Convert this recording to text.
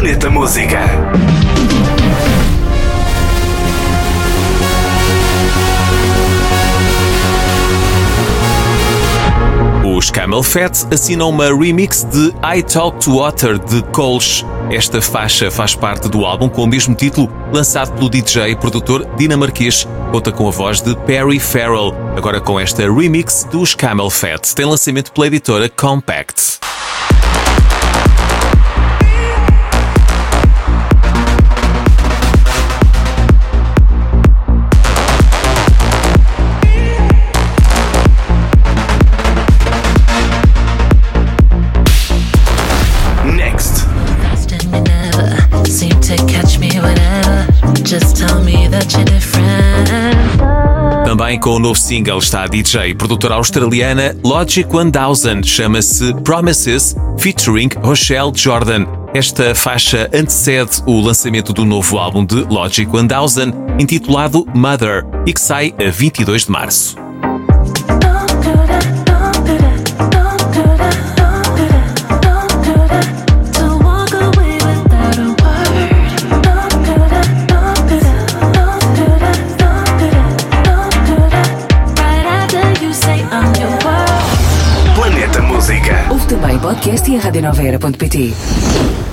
Planeta Música. Os Camel Fat assinam uma remix de I Talk to Water de Colch. Esta faixa faz parte do álbum com o mesmo título, lançado pelo DJ e produtor dinamarquês. Conta com a voz de Perry Farrell, agora com esta remix dos Camel Fat. Tem lançamento pela editora Compact. Também com o novo single está a DJ e produtora australiana Logic 1000, chama-se Promises, featuring Rochelle Jordan. Esta faixa antecede o lançamento do novo álbum de Logic 1000, intitulado Mother, e que sai a 22 de março. Também podcast e a.